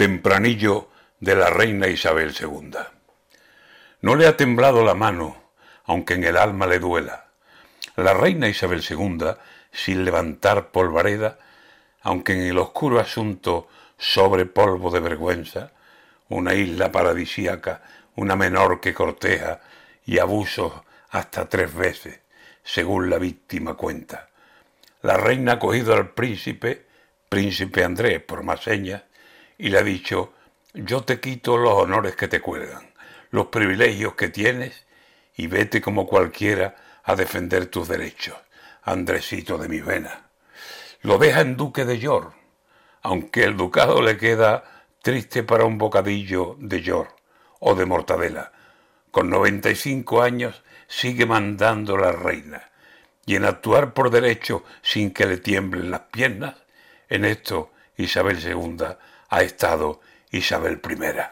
tempranillo de la reina Isabel II. No le ha temblado la mano, aunque en el alma le duela. La reina Isabel II, sin levantar polvareda, aunque en el oscuro asunto sobre polvo de vergüenza, una isla paradisíaca, una menor que corteja y abusos hasta tres veces, según la víctima cuenta. La reina ha cogido al príncipe, príncipe Andrés, por más señas, y le ha dicho, yo te quito los honores que te cuelgan, los privilegios que tienes, y vete como cualquiera a defender tus derechos, Andresito de mi vena. Lo deja en duque de York, aunque el ducado le queda triste para un bocadillo de York o de mortadela. Con 95 años sigue mandando la reina, y en actuar por derecho sin que le tiemblen las piernas, en esto Isabel II ha estado Isabel I.